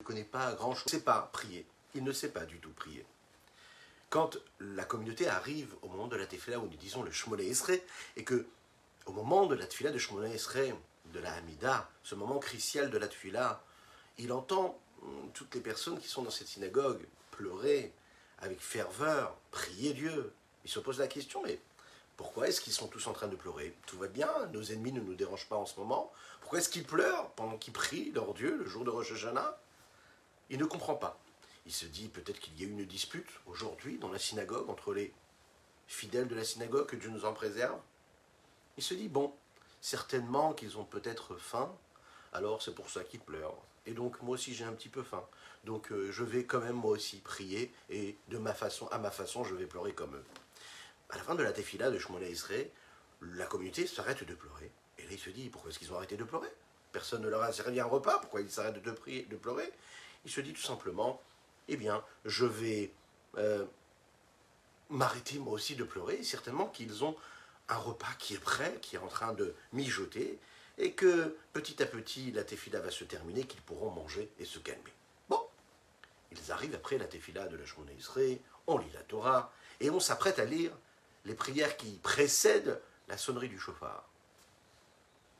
ne connaît pas grand-chose, il ne sait pas prier. Il ne sait pas du tout prier. Quand la communauté arrive au moment de la tefila où nous disons le Shmona Esrei, et que au moment de la tefila de Shmona Esrei, de la Hamida, ce moment crucial de la tefila, il entend hum, toutes les personnes qui sont dans cette synagogue pleurer avec ferveur, prier Dieu. Il se pose la question, mais pourquoi est-ce qu'ils sont tous en train de pleurer? Tout va bien, nos ennemis ne nous dérangent pas en ce moment. Pourquoi est-ce qu'ils pleurent pendant qu'ils prient leur Dieu le jour de Rosh Hashanah? Il ne comprend pas. Il se dit peut-être qu'il y a une dispute aujourd'hui dans la synagogue entre les fidèles de la synagogue, que Dieu nous en préserve. Il se dit, bon, certainement qu'ils ont peut-être faim, alors c'est pour ça qu'ils pleurent. Et donc moi aussi j'ai un petit peu faim. Donc euh, je vais quand même moi aussi prier et de ma façon, à ma façon, je vais pleurer comme eux. À la fin de la tefila de Shmona Esrei, la communauté s'arrête de pleurer. Et là il se dit, pourquoi est-ce qu'ils ont arrêté de pleurer? Personne ne leur a servi un repas, pourquoi ils s'arrêtent de, de pleurer? Il se dit tout simplement, eh bien, je vais euh, m'arrêter moi aussi de pleurer. Certainement qu'ils ont un repas qui est prêt, qui est en train de mijoter, et que petit à petit la tefila va se terminer, qu'ils pourront manger et se calmer. Bon, ils arrivent après la tefila de la Shemona Israël, on lit la Torah, et on s'apprête à lire les prières qui précèdent la sonnerie du chauffard.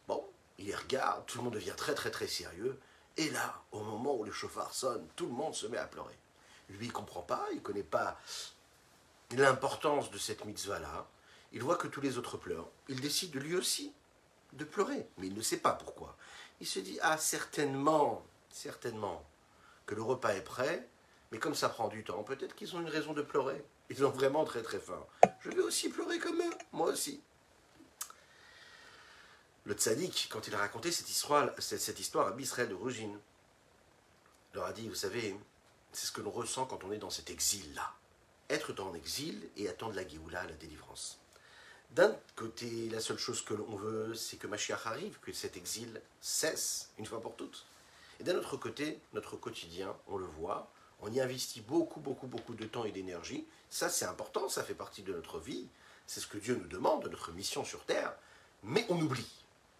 Bon, il les regarde, tout le monde devient très très très sérieux, et là, au moment où le chauffard sonne, tout le monde se met à pleurer. Lui, il ne comprend pas, il ne connaît pas l'importance de cette mitzvah-là. Il voit que tous les autres pleurent. Il décide lui aussi de pleurer, mais il ne sait pas pourquoi. Il se dit, ah, certainement, certainement, que le repas est prêt, mais comme ça prend du temps, peut-être qu'ils ont une raison de pleurer. Ils ont vraiment très très faim. Je vais aussi pleurer comme eux, moi aussi. Le tzaddik, quand il a raconté cette histoire, cette, histoire à Bisraël de Rugine, leur a dit, vous savez, c'est ce que l'on ressent quand on est dans cet exil-là. Être dans l'exil et attendre la Géoula, la délivrance. D'un côté, la seule chose que l'on veut, c'est que Mashiach arrive, que cet exil cesse une fois pour toutes. Et d'un autre côté, notre quotidien, on le voit, on y investit beaucoup, beaucoup, beaucoup de temps et d'énergie. Ça, c'est important, ça fait partie de notre vie. C'est ce que Dieu nous demande, de notre mission sur Terre. Mais on oublie.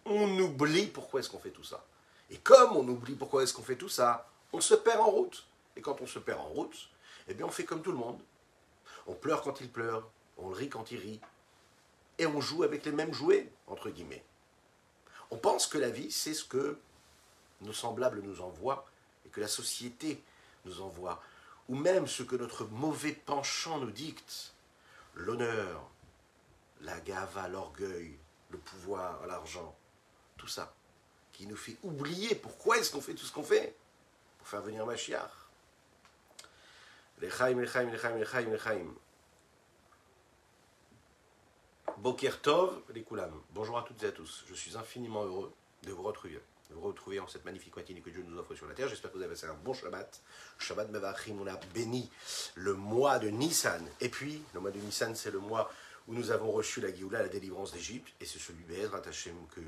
On oublie pourquoi est-ce qu'on fait tout ça. Et comme on oublie pourquoi est-ce qu'on fait tout ça, on se perd en route. Et quand on se perd en route, eh bien on fait comme tout le monde. On pleure quand il pleure, on rit quand il rit, et on joue avec les mêmes jouets, entre guillemets. On pense que la vie, c'est ce que nos semblables nous envoient, et que la société nous envoie, ou même ce que notre mauvais penchant nous dicte. L'honneur, la gava, l'orgueil, le pouvoir, l'argent, tout ça, qui nous fait oublier pourquoi est-ce qu'on fait tout ce qu'on fait Pour faire venir Mashiach. Lechaim, lechaim, lechaim, lechaim, lechaim. Boker Tov, les Koulam. Bonjour à toutes et à tous. Je suis infiniment heureux de vous retrouver, de vous retrouver en cette magnifique matinée que Dieu nous offre sur la terre. J'espère que vous avez passé un bon Shabbat. Shabbat Mevachim, on a béni le mois de Nissan. Et puis, le mois de Nissan, c'est le mois où nous avons reçu la Géoula, la délivrance d'Égypte. Et c'est celui Be'ezrat Hashem que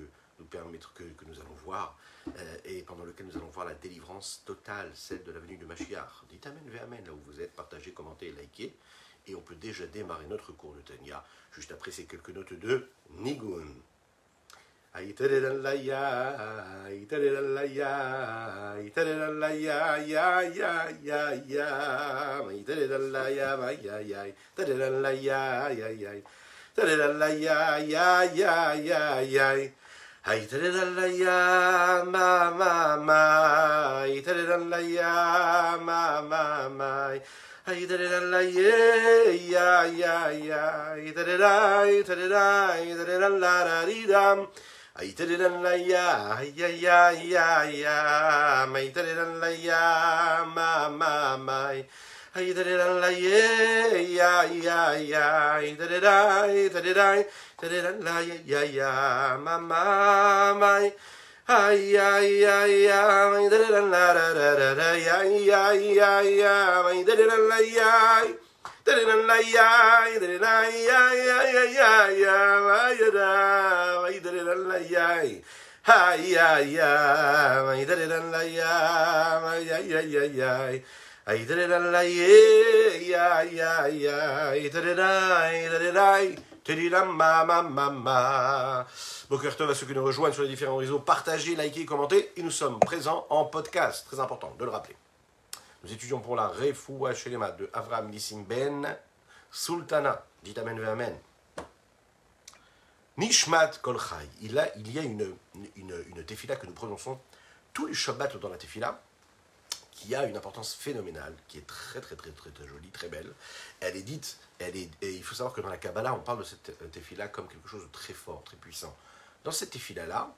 nous permettre que, nous allons voir, euh, et pendant lequel nous allons voir la délivrance totale, celle de la venue de Mashiach. Dites Amen, ve Amen, là où vous êtes, partagez, commentez likez. Et on peut déjà démarrer notre cours de Tanya, juste après ces quelques notes de Nigun. Ay la ya ma ma ma. Ay la ya ma ma ma. Ay la ye ya ya ya. Ay la ay la ay la la la di dam ay la ya. Ya ya ya ya ay ya ma ma ma ay la ye ya ya ya ay la ay la la ya ya ma ma mai ay ay ay ay da da da da da da ya ya ya ya mai da da la ya da da ya da da ya ya ya ya ya mai da mai da da la ya da da la ya, Bokertov à ceux qui nous rejoignent sur les différents réseaux, partagez, likez, commentez. Et nous sommes présents en podcast, très important de le rappeler. Nous étudions pour la Refoua Shelema de Avram Nissim Ben Sultana. Dit Amen ve Amen. Nishmat Kol Chai. Il, a, il y a une, une, une tefila que nous prononçons tous les Shabbats dans la tefila, qui a une importance phénoménale, qui est très très très très, jolie, très belle. Elle est dite, elle est, et il faut savoir que dans la Kabbalah, on parle de cette tefila comme quelque chose de très fort, très puissant. Dans cette tefila-là,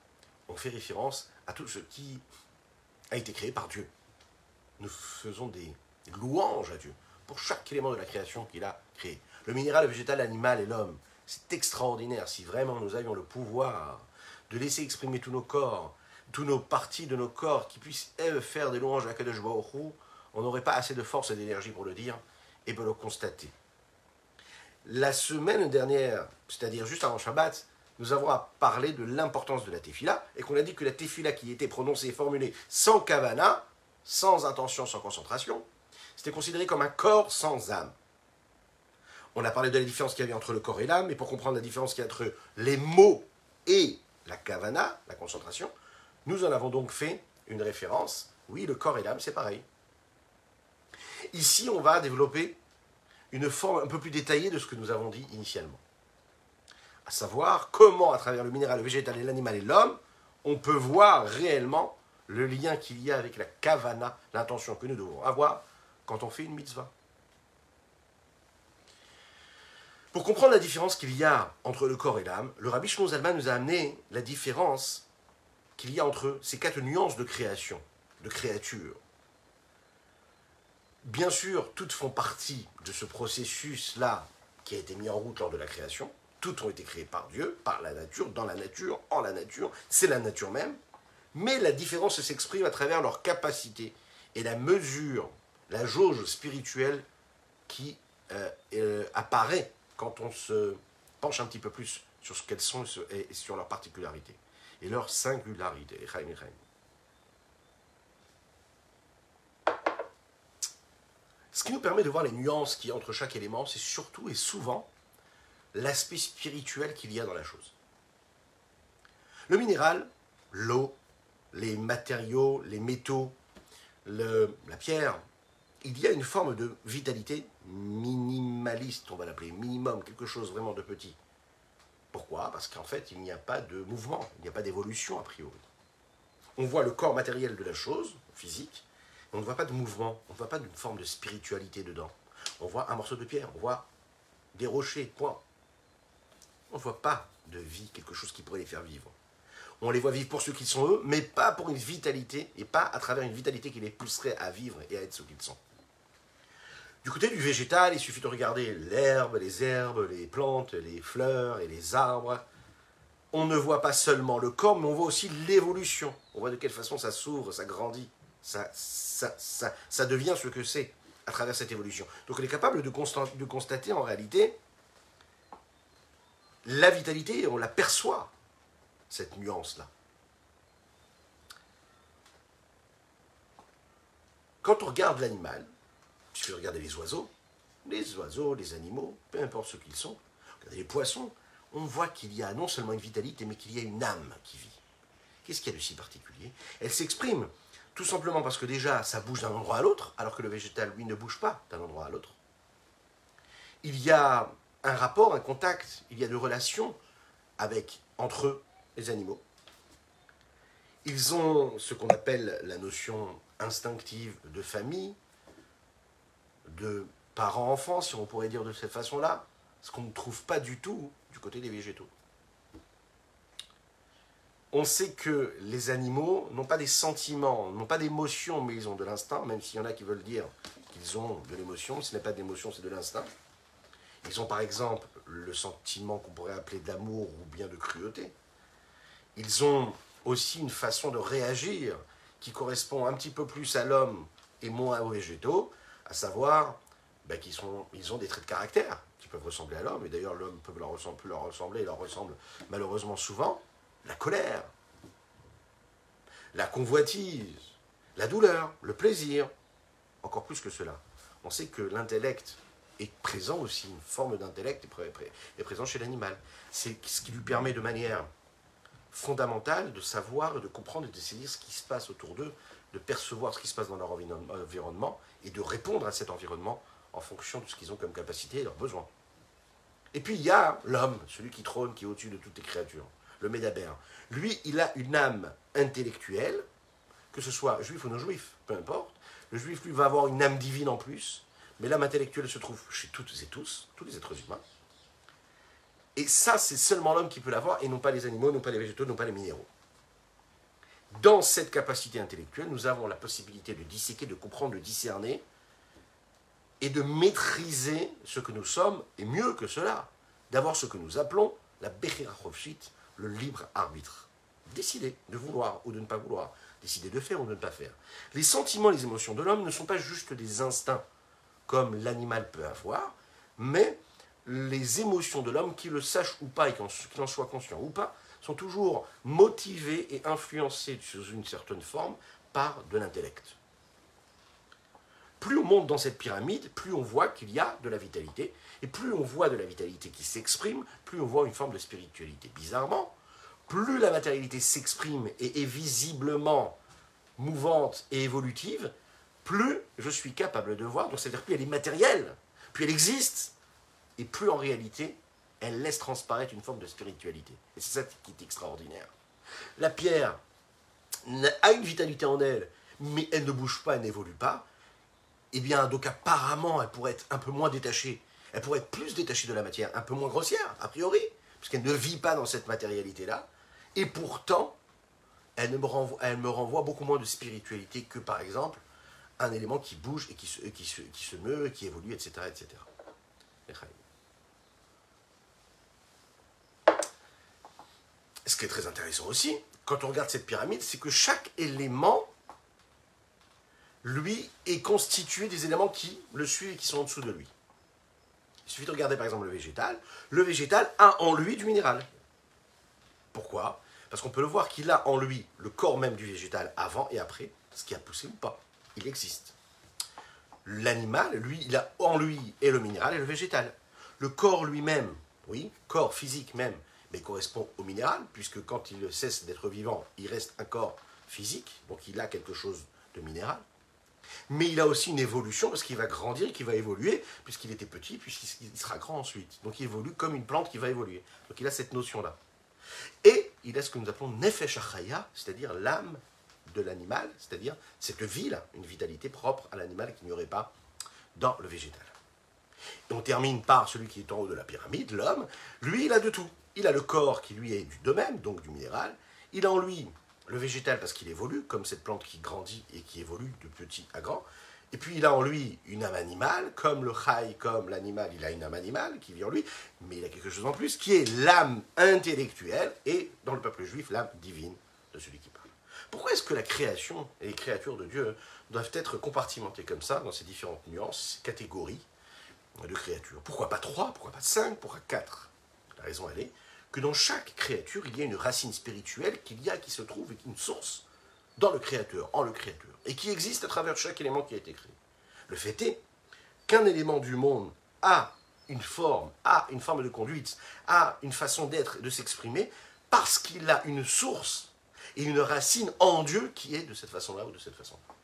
on fait référence à tout ce qui a été créé par Dieu. Nous faisons des louanges à Dieu pour chaque élément de la création qu'il a créé. Le minéral, le végétal, l'animal et l'homme. C'est extraordinaire si vraiment nous avions le pouvoir de laisser exprimer tous nos corps, tous nos parties de nos corps qui puissent elles, faire des louanges à Kadosh on n'aurait pas assez de force et d'énergie pour le dire et pour le constater. La semaine dernière, c'est-à-dire juste avant Shabbat, nous avons parlé de l'importance de la tefila et qu'on a dit que la tefila qui était prononcée et formulée sans kavana, sans intention, sans concentration, c'était considéré comme un corps sans âme. On a parlé de la différence qu'il y avait entre le corps et l'âme, et pour comprendre la différence qu'il y a entre les mots et la kavana, la concentration, nous en avons donc fait une référence. Oui, le corps et l'âme, c'est pareil. Ici, on va développer une forme un peu plus détaillée de ce que nous avons dit initialement. À savoir comment, à travers le minéral, le végétal et l'animal et l'homme, on peut voir réellement le lien qu'il y a avec la kavana, l'intention que nous devons avoir quand on fait une mitzvah. Pour comprendre la différence qu'il y a entre le corps et l'âme, le rabbi Shmuel nous a amené la différence qu'il y a entre ces quatre nuances de création, de créature. Bien sûr, toutes font partie de ce processus-là qui a été mis en route lors de la création. Toutes ont été créées par Dieu, par la nature, dans la nature, en la nature. C'est la nature même. Mais la différence s'exprime à travers leur capacité et la mesure, la jauge spirituelle qui euh, euh, apparaît quand on se penche un petit peu plus sur ce qu'elles sont et sur leurs particularités et leur singularité. Ce qui nous permet de voir les nuances qu'il y a entre chaque élément, c'est surtout et souvent l'aspect spirituel qu'il y a dans la chose. Le minéral, l'eau, les matériaux, les métaux, la pierre, il y a une forme de vitalité minimaliste, on va l'appeler, minimum, quelque chose vraiment de petit. Pourquoi? Parce qu'en fait, il n'y a pas de mouvement, il n'y a pas d'évolution a priori. On voit le corps matériel de la chose, physique, on ne voit pas de mouvement, on ne voit pas d'une forme de spiritualité dedans. On voit un morceau de pierre, on voit des rochers, point. On ne voit pas de vie, quelque chose qui pourrait les faire vivre. On les voit vivre pour ceux qu'ils sont eux, mais pas pour une vitalité, et pas à travers une vitalité qui les pousserait à vivre et à être ce qu'ils sont. Du côté du végétal, il suffit de regarder l'herbe, les herbes, les plantes, les fleurs et les arbres. On ne voit pas seulement le corps, mais on voit aussi l'évolution. On voit de quelle façon ça s'ouvre, ça grandit, ça, devient ce que c'est à travers cette évolution. Donc on est capable de, de constater en réalité la vitalité, on la perçoit, cette nuance-là. Quand on regarde l'animal, Puisque regardez les oiseaux, les oiseaux, les animaux, peu importe ce qu'ils sont, regardez les poissons, on voit qu'il y a non seulement une vitalité, mais qu'il y a une âme qui vit. Qu'est-ce qu'il y a de si particulier? Elle s'exprime tout simplement parce que déjà, ça bouge d'un endroit à l'autre, alors que le végétal, lui, ne bouge pas d'un endroit à l'autre. Il y a un rapport, un contact, il y a des relations avec, entre eux, les animaux. Ils ont ce qu'on appelle la notion instinctive de famille, de parents-enfants, si on pourrait dire de cette façon-là, ce qu'on ne trouve pas du tout du côté des végétaux. On sait que les animaux n'ont pas des sentiments, n'ont pas d'émotions, mais ils ont de l'instinct, même s'il y en a qui veulent dire qu'ils ont de l'émotion. Ce n'est pas d'émotion, c'est de l'instinct. Ils ont par exemple le sentiment qu'on pourrait appeler d'amour ou bien de cruauté. Ils ont aussi une façon de réagir qui correspond un petit peu plus à l'homme et moins aux végétaux à savoir ben, qu'ils ils ont des traits de caractère qui peuvent ressembler à l'homme, et d'ailleurs l'homme peut leur, ressembler, leur ressembler, leur ressemble malheureusement souvent, la colère, la convoitise, la douleur, le plaisir. encore plus que cela. On sait que l'intellect est présent aussi, une forme d'intellect est présent chez l'animal. C'est ce qui lui permet de manière fondamentale de savoir, de comprendre et de saisir ce qui se passe autour d'eux, de percevoir ce qui se passe dans leur environnement et de répondre à cet environnement en fonction de ce qu'ils ont comme capacité et leurs besoins. Et puis il y a l'homme, celui qui trône, qui est au-dessus de toutes les créatures, le Médabère. Lui, il a une âme intellectuelle, que ce soit juif ou non juif, peu importe. Le juif, lui, va avoir une âme divine en plus, mais l'âme intellectuelle se trouve chez toutes et tous, tous les êtres humains. Et ça, c'est seulement l'homme qui peut l'avoir, et non pas les animaux, non pas les végétaux, non pas les minéraux. Dans cette capacité intellectuelle, nous avons la possibilité de disséquer, de comprendre, de discerner, et de maîtriser ce que nous sommes, et mieux que cela, d'avoir ce que nous appelons la Bechirachofshit, le libre arbitre. Décider de vouloir ou de ne pas vouloir, décider de faire ou de ne pas faire. Les sentiments, les émotions de l'homme ne sont pas juste des instincts comme l'animal peut avoir, mais les émotions de l'homme, qu'il le sache ou pas et qu'il en soit conscient ou pas, sont toujours motivées et influencées sous une certaine forme par de l'intellect. Plus on monte dans cette pyramide, plus on voit qu'il y a de la vitalité, et plus on voit de la vitalité qui s'exprime, plus on voit une forme de spiritualité. Bizarrement, plus la matérialité s'exprime et est visiblement mouvante et évolutive, plus je suis capable de voir, donc c'est-à-dire plus elle est matérielle, plus elle existe, et plus en réalité elle laisse transparaître une forme de spiritualité. Et c'est ça qui est extraordinaire. La pierre a une vitalité en elle, mais elle ne bouge pas, elle n'évolue pas. Eh bien, donc apparemment, elle pourrait être un peu moins détachée. Elle pourrait être plus détachée de la matière, un peu moins grossière, a priori, puisqu'elle ne vit pas dans cette matérialité-là. Et pourtant, elle, me renvoie, beaucoup moins de spiritualité que, par exemple, un élément qui bouge et qui se meut, qui évolue, etc. etc. Ce qui est très intéressant aussi, quand on regarde cette pyramide, c'est que chaque élément, lui, est constitué des éléments qui le suivent et qui sont en dessous de lui. Il suffit de regarder par exemple le végétal. Le végétal a en lui du minéral. Pourquoi? Parce qu'on peut le voir qu'il a en lui le corps même du végétal avant et après, ce qui a poussé ou pas. Il existe. L'animal, lui, il a en lui et le minéral et le végétal. Le corps lui-même, oui, corps physique même, mais correspond au minéral, puisque quand il cesse d'être vivant, il reste un corps physique, donc il a quelque chose de minéral. Mais il a aussi une évolution, parce qu'il va grandir, qu'il va évoluer, puisqu'il était petit, puisqu'il sera grand ensuite. Donc il évolue comme une plante qui va évoluer. Donc il a cette notion-là. Et il a ce que nous appelons Nefesh Achaya, c'est-à-dire l'âme de l'animal, c'est-à-dire cette vie-là, une vitalité propre à l'animal qu'il n'y aurait pas dans le végétal. Et on termine par celui qui est en haut de la pyramide, l'homme. Lui, il a de tout. Il a le corps qui lui est du domaine, donc du minéral. Il a en lui le végétal parce qu'il évolue, comme cette plante qui grandit et qui évolue de petit à grand. Et puis il a en lui une âme animale, comme le chai, comme l'animal, il a une âme animale qui vit en lui, mais il a quelque chose en plus qui est l'âme intellectuelle et, dans le peuple juif, l'âme divine de celui qui parle. Pourquoi est-ce que la création et les créatures de Dieu doivent être compartimentées comme ça, dans ces différentes nuances, catégories de créatures? Pourquoi pas trois? Pourquoi pas cinq? Pourquoi quatre? La raison, elle est que dans chaque créature, il y a une racine spirituelle qu'il y a, qui se trouve, une source dans le Créateur, en le Créateur, et qui existe à travers chaque élément qui a été créé. Le fait est qu'un élément du monde a une forme, a une forme de conduite, a une façon d'être et de s'exprimer, parce qu'il a une source et une racine en Dieu qui est de cette façon-là ou de cette façon-là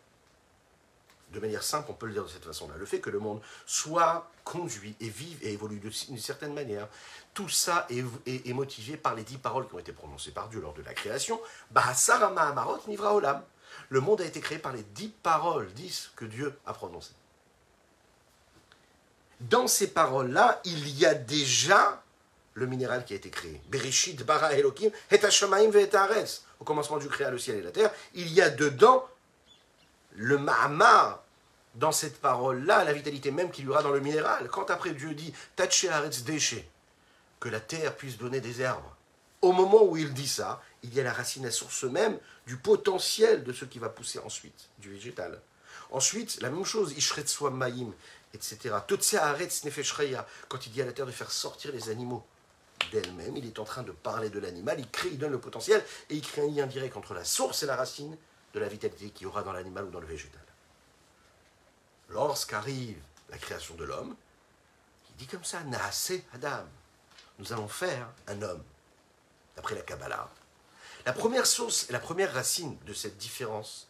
de manière simple, on peut le dire de cette façon-là. Le fait que le monde soit conduit et vive et évolue d'une certaine manière, tout ça est, motivé par les dix paroles qui ont été prononcées par Dieu lors de la création. Bahasarama Amarot Nivra Olam. Le monde a été créé par les dix paroles, dix que Dieu a prononcées. Dans ces paroles-là, il y a déjà le minéral qui a été créé. Bereshit bara Elohim et Au commencement, Dieu créa le ciel et la terre. Il y a dedans le Mahamar, dans cette parole-là, la vitalité même qu'il y aura dans le minéral. Quand après Dieu dit Taché Aretz déchet, que la terre puisse donner des herbes, au moment où il dit ça, il y a la racine, la source même du potentiel de ce qui va pousser ensuite, du végétal. Ensuite, la même chose, Ishretzwa Maïm, etc. Totse Aretz Nefeshreya, quand il dit à la terre de faire sortir les animaux d'elle-même, il est en train de parler de l'animal, il crée, il donne le potentiel, et il crée un lien direct entre la source et la racine, de la vitalité qu'il y aura dans l'animal ou dans le végétal. lorsqu'arrive la création de l'homme, il dit comme ça, Naase Adam, nous allons faire un homme, d'après la Kabbalah. La première source et la première racine de cette différence,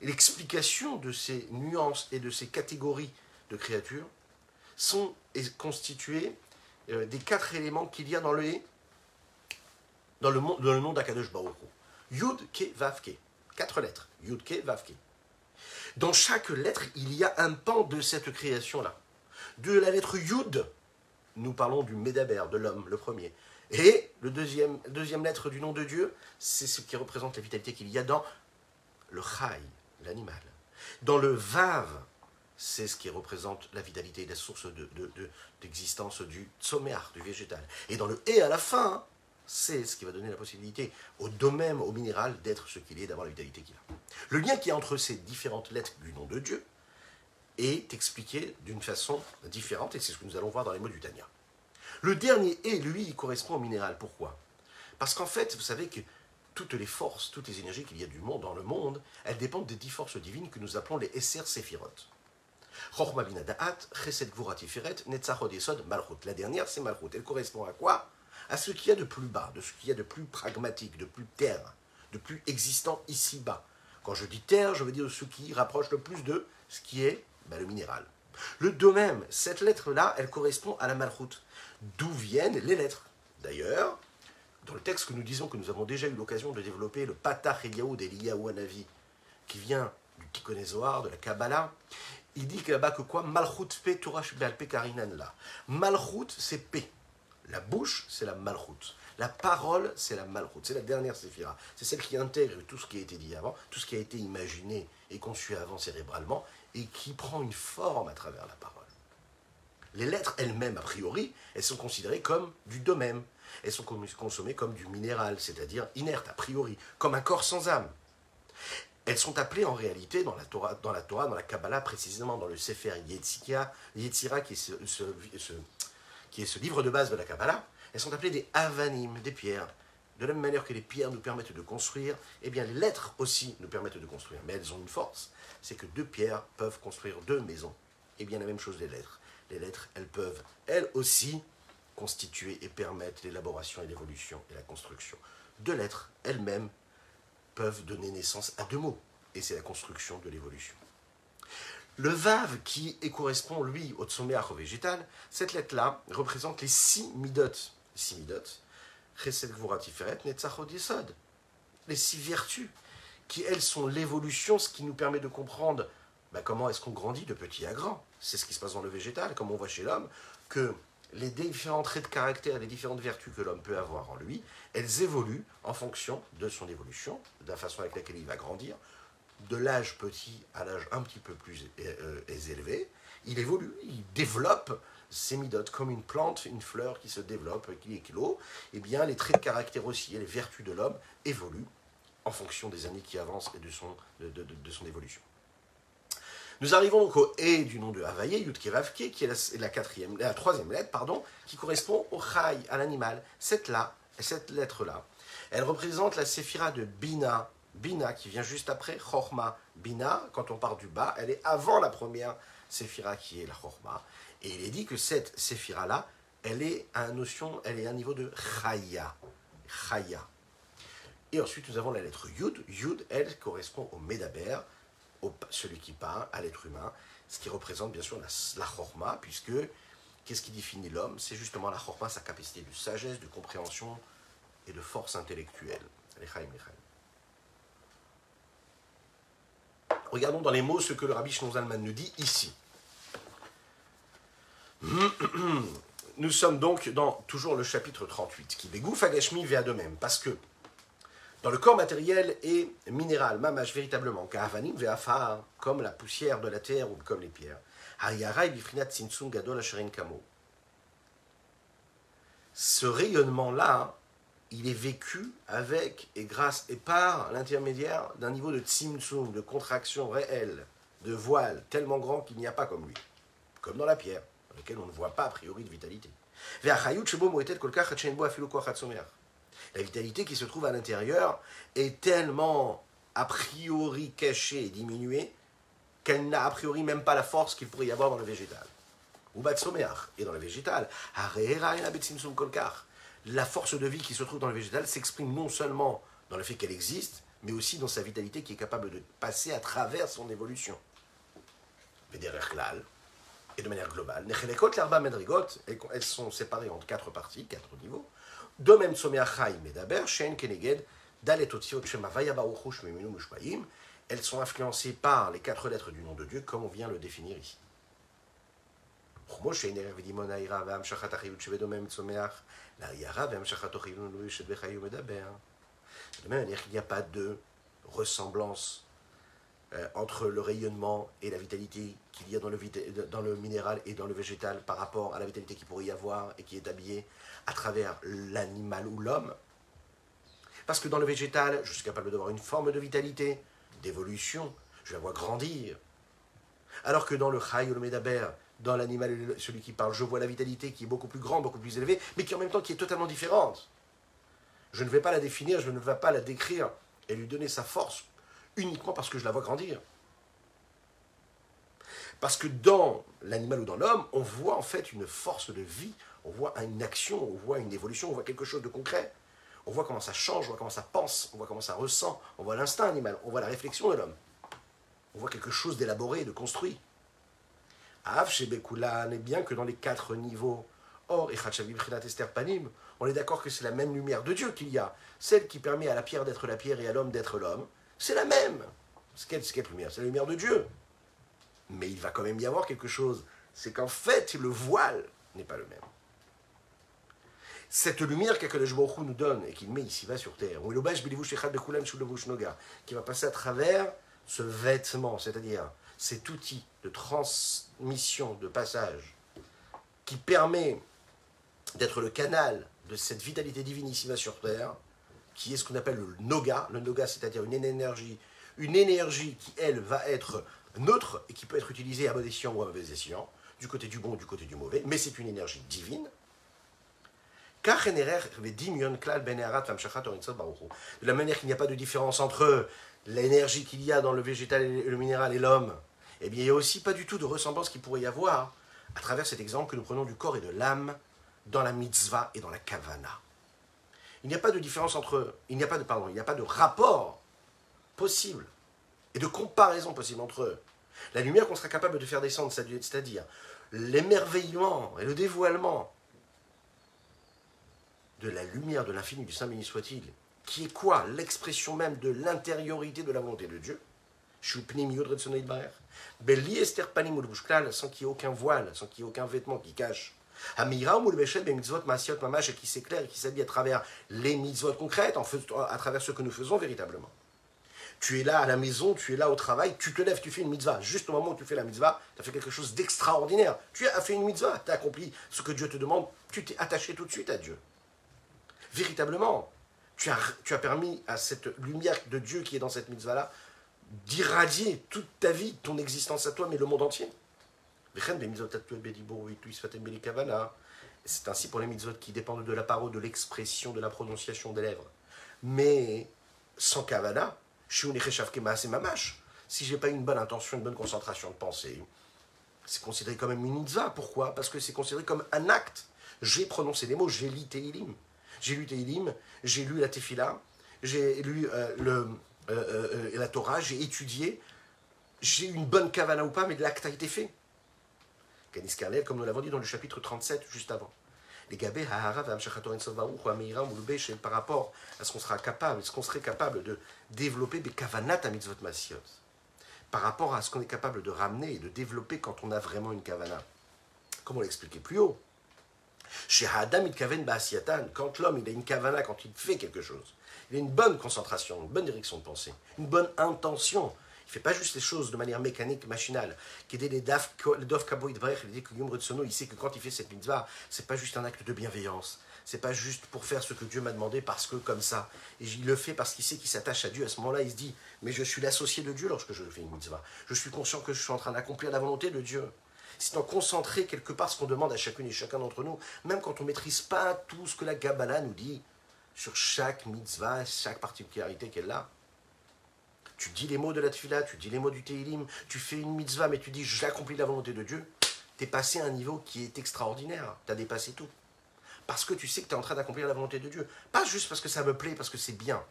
et l'explication de ces nuances et de ces catégories de créatures, sont constituées euh, des quatre éléments qu'il y a dans le dans le, nom d'Akadosh Baruch Yud, Ke, Vav, Ke. Quatre lettres. Yud, Ke, Vav, Ke. Dans chaque lettre, il y a un pan de cette création-là. De la lettre Yud, nous parlons du Médaber, de l'homme, le premier. Et le deuxième, deuxième lettre du nom de Dieu, c'est ce qui représente la vitalité qu'il y a dans le Chai, l'animal. Dans le Vav, c'est ce qui représente la vitalité la source d'existence de, du Tsomeach, du végétal. Et dans le Et à la fin, c'est ce qui va donner la possibilité au domaine, au minéral, d'être ce qu'il est, d'avoir la vitalité qu'il a. Le lien qui est entre ces différentes lettres du nom de Dieu est expliqué d'une façon différente, et c'est ce que nous allons voir dans les mots du Tanya. Le dernier et, lui, il correspond au minéral. Pourquoi? Parce qu'en fait, vous savez que toutes les forces, toutes les énergies qu'il y a du monde dans le monde, elles dépendent des dix forces divines que nous appelons les Esser Séphirot. La dernière, c'est Malchut. Elle correspond à quoi? À ce qu'il y a de plus bas, de ce qu'il y a de plus pragmatique, de plus terre, de plus existant ici-bas. Quand je dis terre, je veux dire ce qui rapproche le plus de ce qui est ben, le minéral. Le de même, cette lettre-là, elle correspond à la malchoute. D'où viennent les lettres? D'ailleurs, dans le texte que nous disons que nous avons déjà eu l'occasion de développer, le Patach Eliyahu d'Eliyahu Anavi, qui vient du Tikkun de la Kabbalah, il dit là-bas que quoi? Malchut pe Tourash Bealpe Karinan là. Malchut, c'est P. La bouche, c'est la malchoute. La parole, c'est la malchoute. C'est la dernière séphira. C'est celle qui intègre tout ce qui a été dit avant, tout ce qui a été imaginé et conçu avant cérébralement, et qui prend une forme à travers la parole. Les lettres elles-mêmes, a priori, elles sont considérées comme du domaine. Elles sont consommées comme du minéral, c'est-à-dire inerte, a priori, comme un corps sans âme. Elles sont appelées en réalité dans la Torah, dans la, Kabbalah, précisément dans le Sefer Yetzira, qui est ce, qui est ce livre de base de la Kabbalah, elles sont appelées des avanim, des pierres. De la même manière que les pierres nous permettent de construire, eh bien les lettres aussi nous permettent de construire. Mais elles ont une force, c'est que deux pierres peuvent construire deux maisons. Eh bien la même chose les lettres. Les lettres, elles peuvent, elles aussi, constituer et permettre l'élaboration et l'évolution et la construction. Deux lettres, elles-mêmes, peuvent donner naissance à deux mots. Et c'est la construction de l'évolution. Le Vav, qui correspond, lui, au au végétal, cette lettre-là représente les six midot. Les six midot. Les six vertus, qui, elles, sont l'évolution, ce qui nous permet de comprendre bah, comment est-ce qu'on grandit de petit à grand. C'est ce qui se passe dans le végétal, comme on voit chez l'homme, que les différents traits de caractère, les différentes vertus que l'homme peut avoir en lui, elles évoluent en fonction de son évolution, de la façon avec laquelle il va grandir, de l'âge petit à l'âge un petit peu plus euh, élevé, il évolue, il développe ses midotes comme une plante, une fleur qui se développe, qui éclot, et eh bien les traits de caractère aussi et les vertus de l'homme évoluent en fonction des années qui avancent et de son, de, son évolution. Nous arrivons donc au E du nom de Havaye, Yudkevavke, qui est la, quatrième, la troisième lettre, pardon, qui correspond au Chai, à l'animal. Cette, cette lettre-là, elle représente la séphira de Bina, Bina, qui vient juste après, Chorma. Bina, quand on part du bas, elle est avant la première Séphira qui est la Chorma. Et il est dit que cette Séphira-là, elle est à notion, elle est à un niveau de Chaya. Chaya. Et ensuite, nous avons la lettre Yud. Yud, elle, correspond au Medaber, au, celui qui parle, à l'être humain, ce qui représente bien sûr la, Chorma, puisque qu'est-ce qui définit l'homme? C'est justement la Chorma, sa capacité de sagesse, de compréhension et de force intellectuelle. Regardons dans les mots ce que le rabbi Zalman nous dit ici. Nous sommes donc dans toujours le chapitre 38, qui bégouf agashmi vea de même, parce que dans le corps matériel et minéral, mamash véritablement, ve'afar, comme la poussière de la terre ou comme les pierres, gadol kamo. Ce rayonnement-là, il est vécu avec et grâce et par l'intermédiaire d'un niveau de tzimtzum, de contraction réelle, de voile tellement grand qu'il n'y a pas comme lui, comme dans la pierre, dans laquelle on ne voit pas a priori de vitalité. La vitalité qui se trouve à l'intérieur est tellement a priori cachée et diminuée qu'elle n'a a priori même pas la force qu'il pourrait y avoir dans le végétal. Ou et dans le végétal. La force de vie qui se trouve dans le végétal s'exprime non seulement dans le fait qu'elle existe, mais aussi dans sa vitalité qui est capable de passer à travers son évolution. Et de manière globale, elles sont séparées en quatre parties, quatre niveaux. Elles sont influencées par les quatre lettres du nom de Dieu, comme on vient le définir ici. De même manière qu'il n'y a pas de ressemblance euh, entre le rayonnement et la vitalité qu'il y a dans le, minéral et dans le végétal par rapport à la vitalité qu'il pourrait y avoir et qui est habillée à travers l'animal ou l'homme. Parce que dans le végétal, je suis capable d'avoir une forme de vitalité, d'évolution, je la vois grandir. Alors que dans le Chai ou le Medaber, dans l'animal, celui qui parle, je vois la vitalité qui est beaucoup plus grande, beaucoup plus élevée, mais qui en même temps qui est totalement différente. Je ne vais pas la définir, je ne vais pas la décrire et lui donner sa force uniquement parce que je la vois grandir. Parce que dans l'animal ou dans l'homme, on voit en fait une force de vie, on voit une action, on voit une évolution, on voit quelque chose de concret. On voit comment ça change, on voit comment ça pense, on voit comment ça ressent, on voit l'instinct animal, on voit la réflexion de l'homme. On voit quelque chose d'élaboré, de construit. Chez n'est bien que dans les quatre niveaux, Or, et Panim, on est d'accord que c'est la même lumière de Dieu qu'il y a. Celle qui permet à la pierre d'être la pierre et à l'homme d'être l'homme, c'est la même. C'est quelle, lumière? C'est la lumière de Dieu. Mais il va quand même y avoir quelque chose. C'est qu'en fait, le voile n'est pas le même. Cette lumière qu'Akadosh Baruch nous donne et qu'il met ici-bas sur terre, qui va passer à travers ce vêtement, c'est-à-dire cet outil de transmission, de passage, qui permet d'être le canal de cette vitalité divine ici-bas sur terre, qui est ce qu'on appelle le noga. Le noga, c'est-à-dire une énergie, une énergie qui, elle, va être neutre et qui peut être utilisée à bon escient ou à mauvais escient, du côté du bon ou du côté du mauvais, mais c'est une énergie divine. De la manière qu'il n'y a pas de différence entre l'énergie qu'il y a dans le végétal le minéral et l'homme, eh bien, il n'y a aussi pas du tout de ressemblance qu'il pourrait y avoir à travers cet exemple que nous prenons du corps et de l'âme dans la mitzvah et dans la kavana. Il n'y a pas de différence entre il n'y a pas de pardon, il n'y a pas de rapport possible et de comparaison possible entre eux. La lumière qu'on sera capable de faire descendre, c'est-à-dire l'émerveillement et le dévoilement de la lumière de l'infini du Saint béni soit-il, qui est quoi L'expression même de l'intériorité de la volonté de Dieu? Sans qu'il n'y ait aucun voile, sans qu'il n'y ait aucun vêtement qui cache et qui s'éclaire et qui s'habille à travers les mitzvot concrètes, à travers ce que nous faisons véritablement. Tu es là à la maison, tu es là au travail, tu te lèves, tu fais une mitzvah. Juste au moment où tu fais la mitzvah, tu as fait quelque chose d'extraordinaire. Tu as fait une mitzvah, tu as accompli ce que Dieu te demande, tu t'es attaché tout de suite à Dieu. Véritablement, tu as, permis à cette lumière de Dieu qui est dans cette mitzvah-là d'irradier toute ta vie, ton existence à toi, mais le monde entier. C'est ainsi pour les mitzvot qui dépendent de la parole, de l'expression, de la prononciation des lèvres. Mais sans kavana, si j'ai pas une bonne intention, une bonne concentration de pensée, c'est considéré comme une mitzvah. Pourquoi? Parce que c'est considéré comme un acte. J'ai prononcé les mots, j'ai lu Teilim. J'ai lu Teilim, j'ai lu la Tefila, j'ai lu euh, euh, euh, la Torah, j'ai étudié. J'ai une bonne kavana ou pas, mais l'acte a été fait comme nous l'avons dit dans le chapitre 37 juste avant. Les gabé par rapport à ce qu'on sera capable, ce qu'on serait capable de développer des kavanat mitzvot masiot, par rapport à ce qu'on est capable de ramener et de développer quand on a vraiment une kavana. Comme on l'a expliqué plus haut? Chez Adam quand l'homme il a une kavana, quand il fait quelque chose, il a une bonne concentration, une bonne direction de pensée, une bonne intention, il ne fait pas juste les choses de manière mécanique, machinale. Il sait que quand il fait cette mitzvah, c'est pas juste un acte de bienveillance. C'est pas juste pour faire ce que Dieu m'a demandé parce que comme ça. Et il le fait parce qu'il sait qu'il s'attache à Dieu. À ce moment-là, il se dit Mais je suis l'associé de Dieu lorsque je fais une mitzvah. Je suis conscient que je suis en train d'accomplir la volonté de Dieu. C'est en concentrer quelque part ce qu'on demande à chacune et chacun d'entre nous, même quand on ne maîtrise pas tout ce que la Kabbalah nous dit sur chaque mitzvah, chaque particularité qu'elle a tu dis les mots de la tefila, tu dis les mots du Teilim, tu fais une mitzvah, mais tu dis j'accomplis la volonté de Dieu, tu es passé à un niveau qui est extraordinaire. Tu as dépassé tout. Parce que tu sais que tu es en train d'accomplir la volonté de Dieu. Pas juste parce que ça me plaît, parce que c'est bien.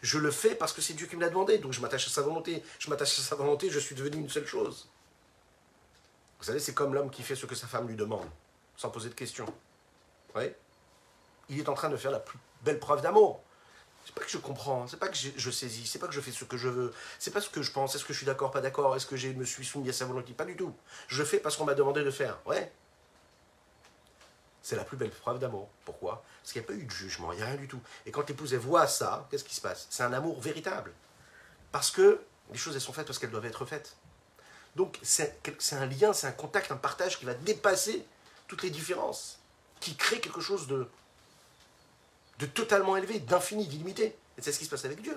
Je le fais parce que c'est Dieu qui me l'a demandé, donc je m'attache à sa volonté. Je m'attache à sa volonté, je suis devenu une seule chose. Vous savez, c'est comme l'homme qui fait ce que sa femme lui demande, sans poser de questions. Oui Il est en train de faire la plus belle preuve d'amour. C'est pas que je comprends, c'est pas que je, saisis, c'est pas que je fais ce que je veux, c'est pas ce que je pense, est-ce que je suis d'accord, pas d'accord, est-ce que je me suis soumis à sa volonté, pas du tout. Je fais parce qu'on m'a demandé de faire, ouais. C'est la plus belle preuve d'amour. Pourquoi? Parce qu'il n'y a pas eu de jugement, il n'y a rien du tout. Et quand l'épouse voit ça, qu'est-ce qui se passe? C'est un amour véritable. Parce que les choses elles sont faites parce qu'elles doivent être faites. Donc c'est un lien, c'est un contact, un partage qui va dépasser toutes les différences, qui crée quelque chose de, totalement élevé, d'infini, d'illimité. Et c'est ce qui se passe avec Dieu.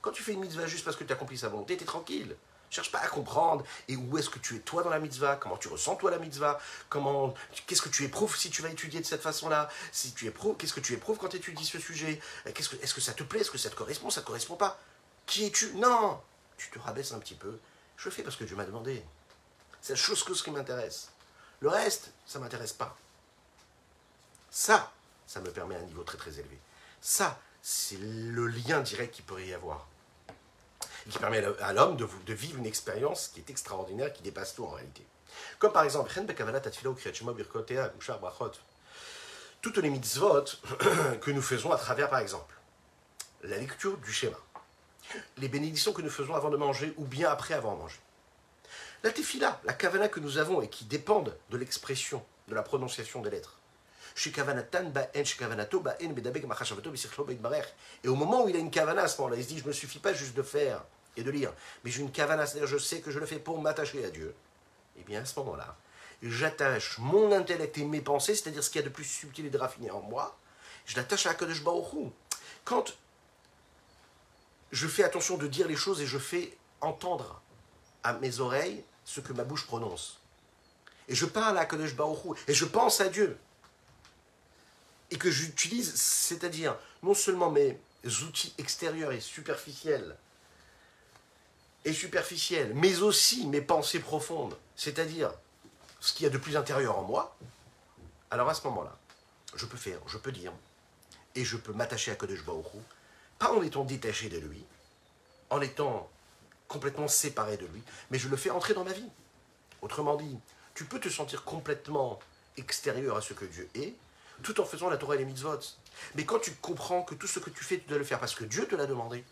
Quand tu fais une mitzvah juste parce que tu as accompli sa volonté, tu es tranquille. Cherche pas à comprendre et où est-ce que tu es toi dans la mitzvah, comment tu ressens toi la mitzvah, comment, qu'est-ce que tu éprouves si tu vas étudier de cette façon-là, si tu éprouves, qu'est-ce que tu éprouves quand tu étudies ce sujet, qu'est-ce que, est-ce que ça te plaît, est-ce que ça te correspond, ça te correspond pas? Qui es-tu? Non, tu te rabaisses un petit peu. Je le fais parce que Dieu m'a demandé. C'est la chose que ce qui m'intéresse. Le reste, ça m'intéresse pas. Ça, ça me permet un niveau très très élevé. Ça, c'est le lien direct qu'il pourrait y avoir. Qui permet à l'homme de, de, vivre une expérience qui est extraordinaire, qui dépasse tout en réalité. Comme par exemple, toutes les mitzvot que nous faisons à travers, par exemple, la lecture du schéma, les bénédictions que nous faisons avant de manger ou bien après avoir mangé. La tefila, la kavana que nous avons et qui dépendent de l'expression, de la prononciation des lettres. Et au moment où il a une kavana, à ce moment-là, il se dit, je ne me suffit pas juste de faire et de lire, mais j'ai une kavana, c'est-à-dire je sais que je le fais pour m'attacher à Dieu. Et bien à ce moment-là, j'attache mon intellect et mes pensées, c'est-à-dire ce qu'il y a de plus subtil et de raffiné en moi, je l'attache à Kadosh Baruch Quand je fais attention de dire les choses et je fais entendre à mes oreilles ce que ma bouche prononce. Et je parle à Kadosh et je pense à Dieu et que j'utilise, c'est-à-dire non seulement mes outils extérieurs et superficiels, et superficiels, mais aussi mes pensées profondes, c'est-à-dire ce qu'il y a de plus intérieur en moi, alors à ce moment-là, je peux faire, je peux dire, et je peux m'attacher à Kodesh Baruch pas en étant détaché de lui, en étant complètement séparé de lui, mais je le fais entrer dans ma vie. Autrement dit, tu peux te sentir complètement extérieur à ce que Dieu est, tout en faisant la Torah et les mitzvot. Mais quand tu comprends que tout ce que tu fais, tu dois le faire parce que Dieu te l'a demandé,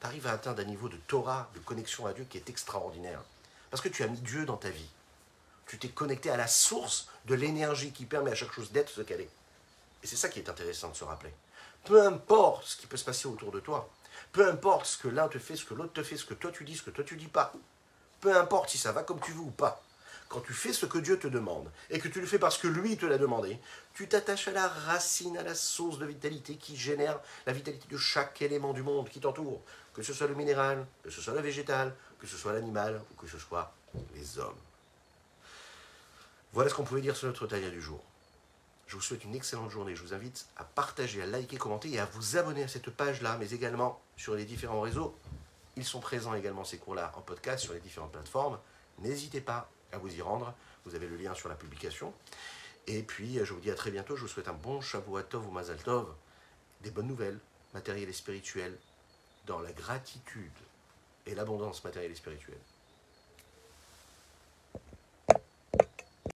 tu arrives à atteindre un niveau de Torah, de connexion à Dieu qui est extraordinaire. Parce que tu as mis Dieu dans ta vie. Tu t'es connecté à la source de l'énergie qui permet à chaque chose d'être ce qu'elle est. Et c'est ça qui est intéressant de se rappeler. Peu importe ce qui peut se passer autour de toi, peu importe ce que l'un te fait, ce que l'autre te fait, ce que toi tu dis, ce que toi tu dis pas, peu importe si ça va comme tu veux ou pas, quand tu fais ce que Dieu te demande, et que tu le fais parce que lui te l'a demandé, tu t'attaches à la racine, à la source de vitalité qui génère la vitalité de chaque élément du monde qui t'entoure, que ce soit le minéral, que ce soit le végétal, que ce soit l'animal, ou que ce soit les hommes. Voilà ce qu'on pouvait dire sur notre taille du jour. Je vous souhaite une excellente journée. Je vous invite à partager, à liker, commenter et à vous abonner à cette page-là, mais également sur les différents réseaux. Ils sont présents également ces cours-là en podcast sur les différentes plateformes. N'hésitez pas à vous y rendre. Vous avez le lien sur la publication. Et puis, je vous dis à très bientôt. Je vous souhaite un bon Shavuatov ou Mazal Tov, des bonnes nouvelles matérielles et spirituelles, dans la gratitude et l'abondance matérielle et spirituelle.